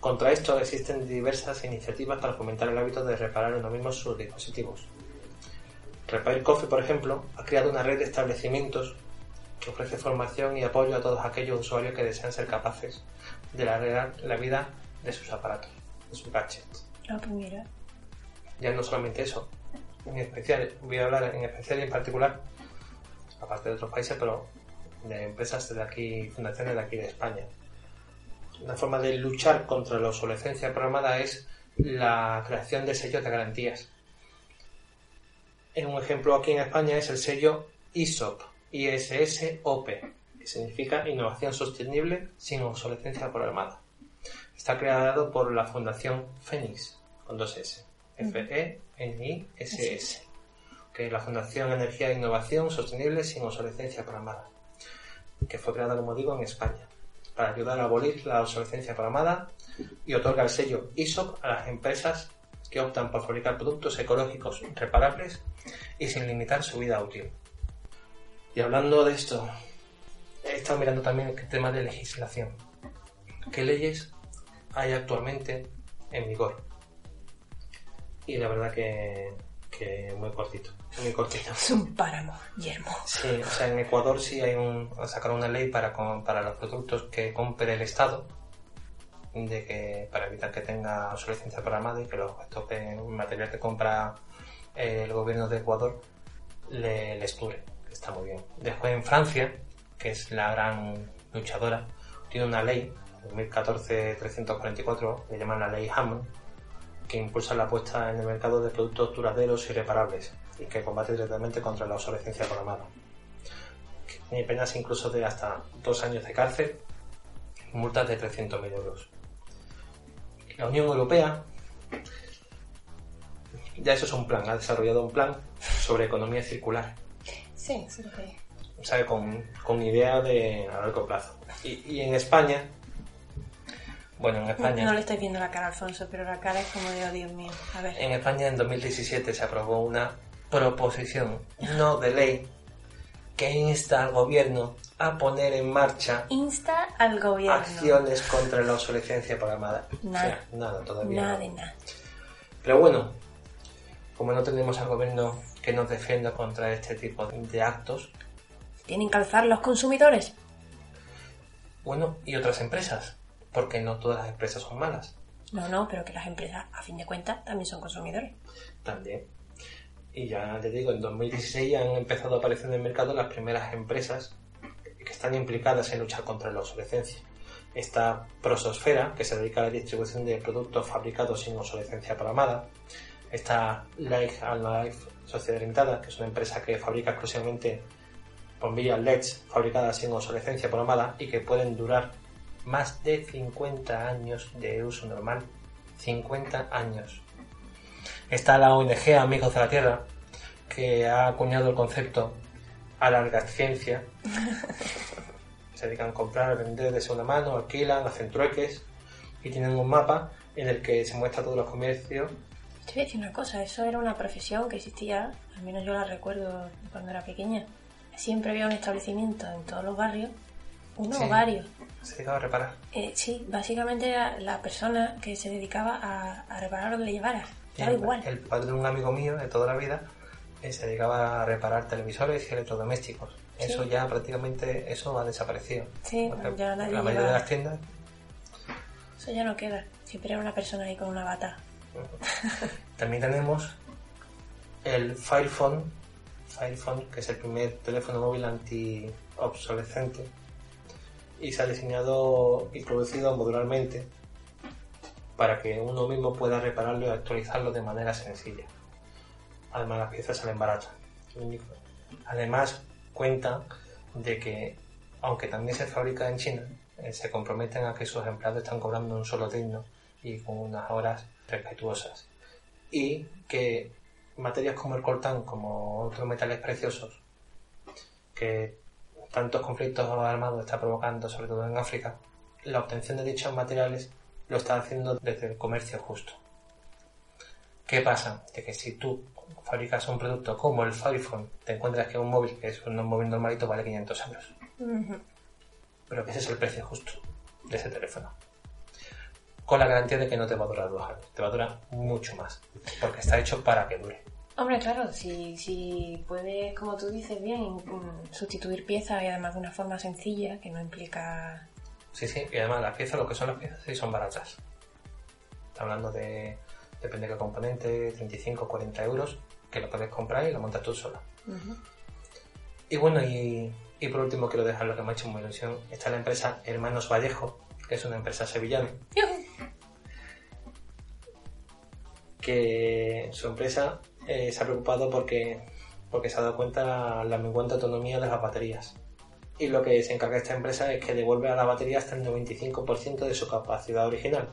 Contra esto existen diversas iniciativas para fomentar el hábito de reparar uno mismo sus dispositivos. Repair Coffee, por ejemplo, ha creado una red de establecimientos que ofrece formación y apoyo a todos aquellos usuarios que desean ser capaces de alargar la vida de sus aparatos, de sus gadgets. Ah, pues mira. Ya no solamente eso, en especial, voy a hablar en especial y en particular, aparte de otros países, pero de empresas de aquí, fundaciones de aquí de España. Una forma de luchar contra la obsolescencia programada es la creación de sellos de garantías. Un ejemplo aquí en España es el sello ISOP, ISSOP, que significa Innovación Sostenible sin Obsolescencia Programada. Está creado por la Fundación Fénix, con dos S. F-E-N-I-S-S. Que es la Fundación Energía e Innovación Sostenible sin Obsolescencia Programada. Que fue creada, como digo, en España. Para ayudar a abolir la obsolescencia programada y otorga el sello ISOP a las empresas que optan por fabricar productos ecológicos reparables y sin limitar su vida útil. Y hablando de esto, he estado mirando también el tema de legislación. ¿Qué leyes hay actualmente en vigor? Y la verdad que, que muy cortito, muy cortito. Es un páramo, yermo. Sí, o sea, en Ecuador sí hay un, sacaron una ley para, para los productos que compre el Estado, de que para evitar que tenga obsolescencia programada y que los un material que compra el gobierno de Ecuador le, les dure, está muy bien. Después en Francia, que es la gran luchadora, tiene una ley, 2014-344, que llaman la ley Hammond, que impulsa la puesta en el mercado de productos duraderos y reparables y que combate directamente contra la obsolescencia programada. Que tiene penas incluso de hasta dos años de cárcel y multas de 300.000 euros. La Unión Europea, ya eso es un plan, ha desarrollado un plan sobre economía circular Sí, sí lo que o sea, con, con idea de a largo plazo. Y, y en España, bueno, en España, No le estoy viendo la cara a Alfonso, pero la cara es como de, oh Dios mío. A ver. en España en 2017 se aprobó una proposición, no de ley, que insta al gobierno a poner en marcha Insta al gobierno. acciones contra la obsolescencia programada. Nada. O sea, nada, todavía Nada de nada. Pero bueno, como no tenemos al gobierno que nos defienda contra este tipo de actos, Tienen que alzar los consumidores. bueno, y otras empresas, porque no todas las empresas son malas. No, no, pero que las empresas, a fin de cuentas, también son consumidores. También. Y ya te digo, en 2016 ya han empezado a aparecer en el mercado las primeras empresas que están implicadas en luchar contra la obsolescencia. Está Prososfera, que se dedica a la distribución de productos fabricados sin obsolescencia programada. Está Life and Life Sociedad Limitada, que es una empresa que fabrica exclusivamente bombillas LEDs fabricadas sin obsolescencia programada y que pueden durar más de 50 años de uso normal. 50 años. Está la ONG Amigos de la Tierra, que ha acuñado el concepto alarga ciencia. Se dedican a comprar, vender de segunda mano, alquilan, hacen trueques y tienen un mapa en el que se muestra todos los comercios. Te voy a decir una cosa, eso era una profesión que existía, al menos yo la recuerdo cuando era pequeña. Siempre había un establecimiento en todos los barrios, uno Sí. o varios. Se dedicaba a reparar. Eh, sí, básicamente era la persona que se dedicaba a, a reparar lo que le llevaras. El, igual. el padre de un amigo mío de toda la vida eh, se dedicaba a reparar televisores y electrodomésticos. Sí. Eso ya prácticamente eso ha desaparecido. Sí, Porque ya nadie la mayoría de las tiendas Eso ya no queda. Siempre era una persona ahí con una bata. También tenemos el Firephone, Firephone, que es el primer teléfono móvil anti-obsolescente y se ha diseñado y producido modularmente para que uno mismo pueda repararlo y actualizarlo de manera sencilla. Además, las piezas salen baratas. Además, cuentan de que, aunque también se fabrica en China, eh, se comprometen a que sus empleados están cobrando un solo digno y con unas horas respetuosas. Y que materias como el coltán, como otros metales preciosos, que tantos conflictos armados está provocando, sobre todo en África, la obtención de dichos materiales lo está haciendo desde el comercio justo. ¿Qué pasa? De que si tú fabricas un producto como el Firephone, te encuentras que un móvil, que es un móvil normalito, vale 500 euros. Pero que ese es el precio justo de ese teléfono. Con la garantía de que no te va a durar dos años, te va a durar mucho más. Porque está hecho para que dure. Hombre, claro, si, si puedes, como tú dices bien, mm, sustituir piezas y además de una forma sencilla, que no implica... Sí, sí, y además las piezas, lo que son las piezas, sí son baratas. Está hablando de, depende de qué componente, 35 40 euros, que lo puedes comprar y lo montas tú sola. Y bueno, y, y por último quiero dejar lo que me ha hecho muy ilusión. Está la empresa Hermanos Vallejo, que es una empresa sevillana, que su empresa eh, se ha preocupado porque, porque se ha dado cuenta la menguante autonomía de las baterías. Y lo que se encarga esta empresa es que devuelve a la batería hasta el 95% de su capacidad original.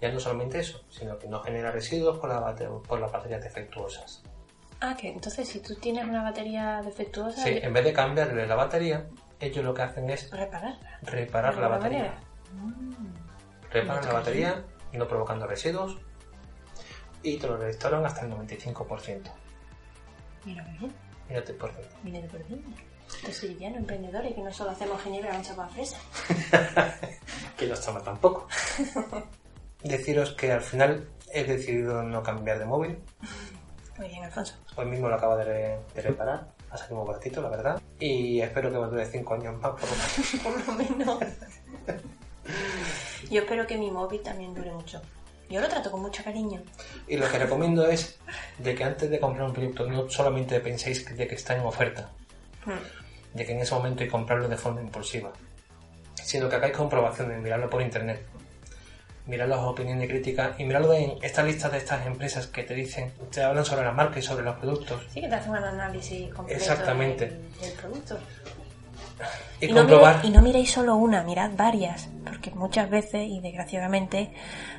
Ya no solamente eso, sino que no genera residuos por, la por las baterías defectuosas. Ah, que entonces si tú tienes una batería defectuosa, Sí, en vez de cambiarle la batería, ellos lo que hacen es repararla. reparar ¿De la batería. manera? Reparan la te batería, no provocando residuos, y te lo restauran hasta el 95%. Mira qué bien, Mírate por dentro. mira de por dentro. Estos sevillanos emprendedores que no solo hacemos ginebra con chapa fresa. que los toma tampoco. Deciros que al final he decidido no cambiar de móvil. Muy bien, Alfonso. Hoy mismo lo acabo de, re- de reparar. Ha salido muy baratito, la verdad. Y espero que me dure 5 años más. Por lo menos. Por lo menos. Yo espero que mi móvil también dure mucho. Yo lo trato con mucho cariño. Y lo que recomiendo es de que antes de comprar un producto no solamente penséis de que está en oferta, de que en ese momento hay que comprarlo de forma impulsiva, sino que hagáis comprobaciones, mirarlo por internet. mirar las opiniones y críticas y mirarlo en esta lista de estas empresas que te dicen, te hablan sobre la marca y sobre los productos. Sí, que te hacen un análisis completo Exactamente. del, del producto. Y, no comprobar. mire- y no miréis solo una, mirad varias, porque muchas veces, y desgraciadamente,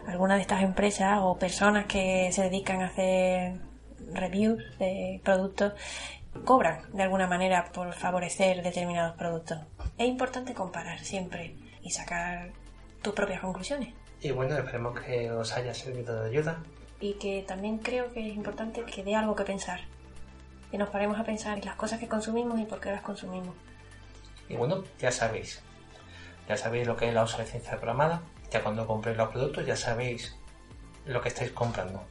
algunas de estas empresas o personas que se dedican a hacer reviews de productos cobran de alguna manera por favorecer determinados productos. Es importante comparar siempre y sacar tus propias conclusiones. Y bueno, esperemos que os haya servido de ayuda. Y que también creo que es importante que dé algo que pensar. Que nos paremos a pensar en las cosas que consumimos y por qué las consumimos. Y bueno, ya sabéis. Ya sabéis lo que es la obsolescencia programada. Ya cuando compréis los productos ya sabéis lo que estáis comprando.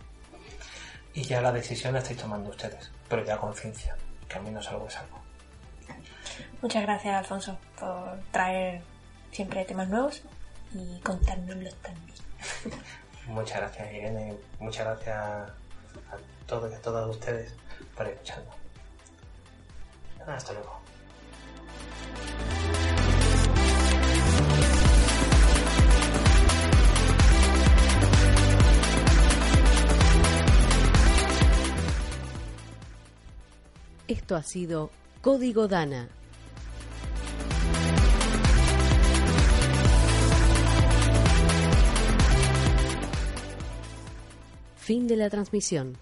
Y ya la decisión la estáis tomando ustedes. Pero ya a conciencia. Que al menos algo es algo. Muchas gracias, Alfonso, por traer siempre temas nuevos y contárnoslos también. Muchas gracias Irene. Muchas gracias a todos y a todas ustedes por escucharnos. Hasta luego. Esto ha sido Código Dana. Fin de la transmisión.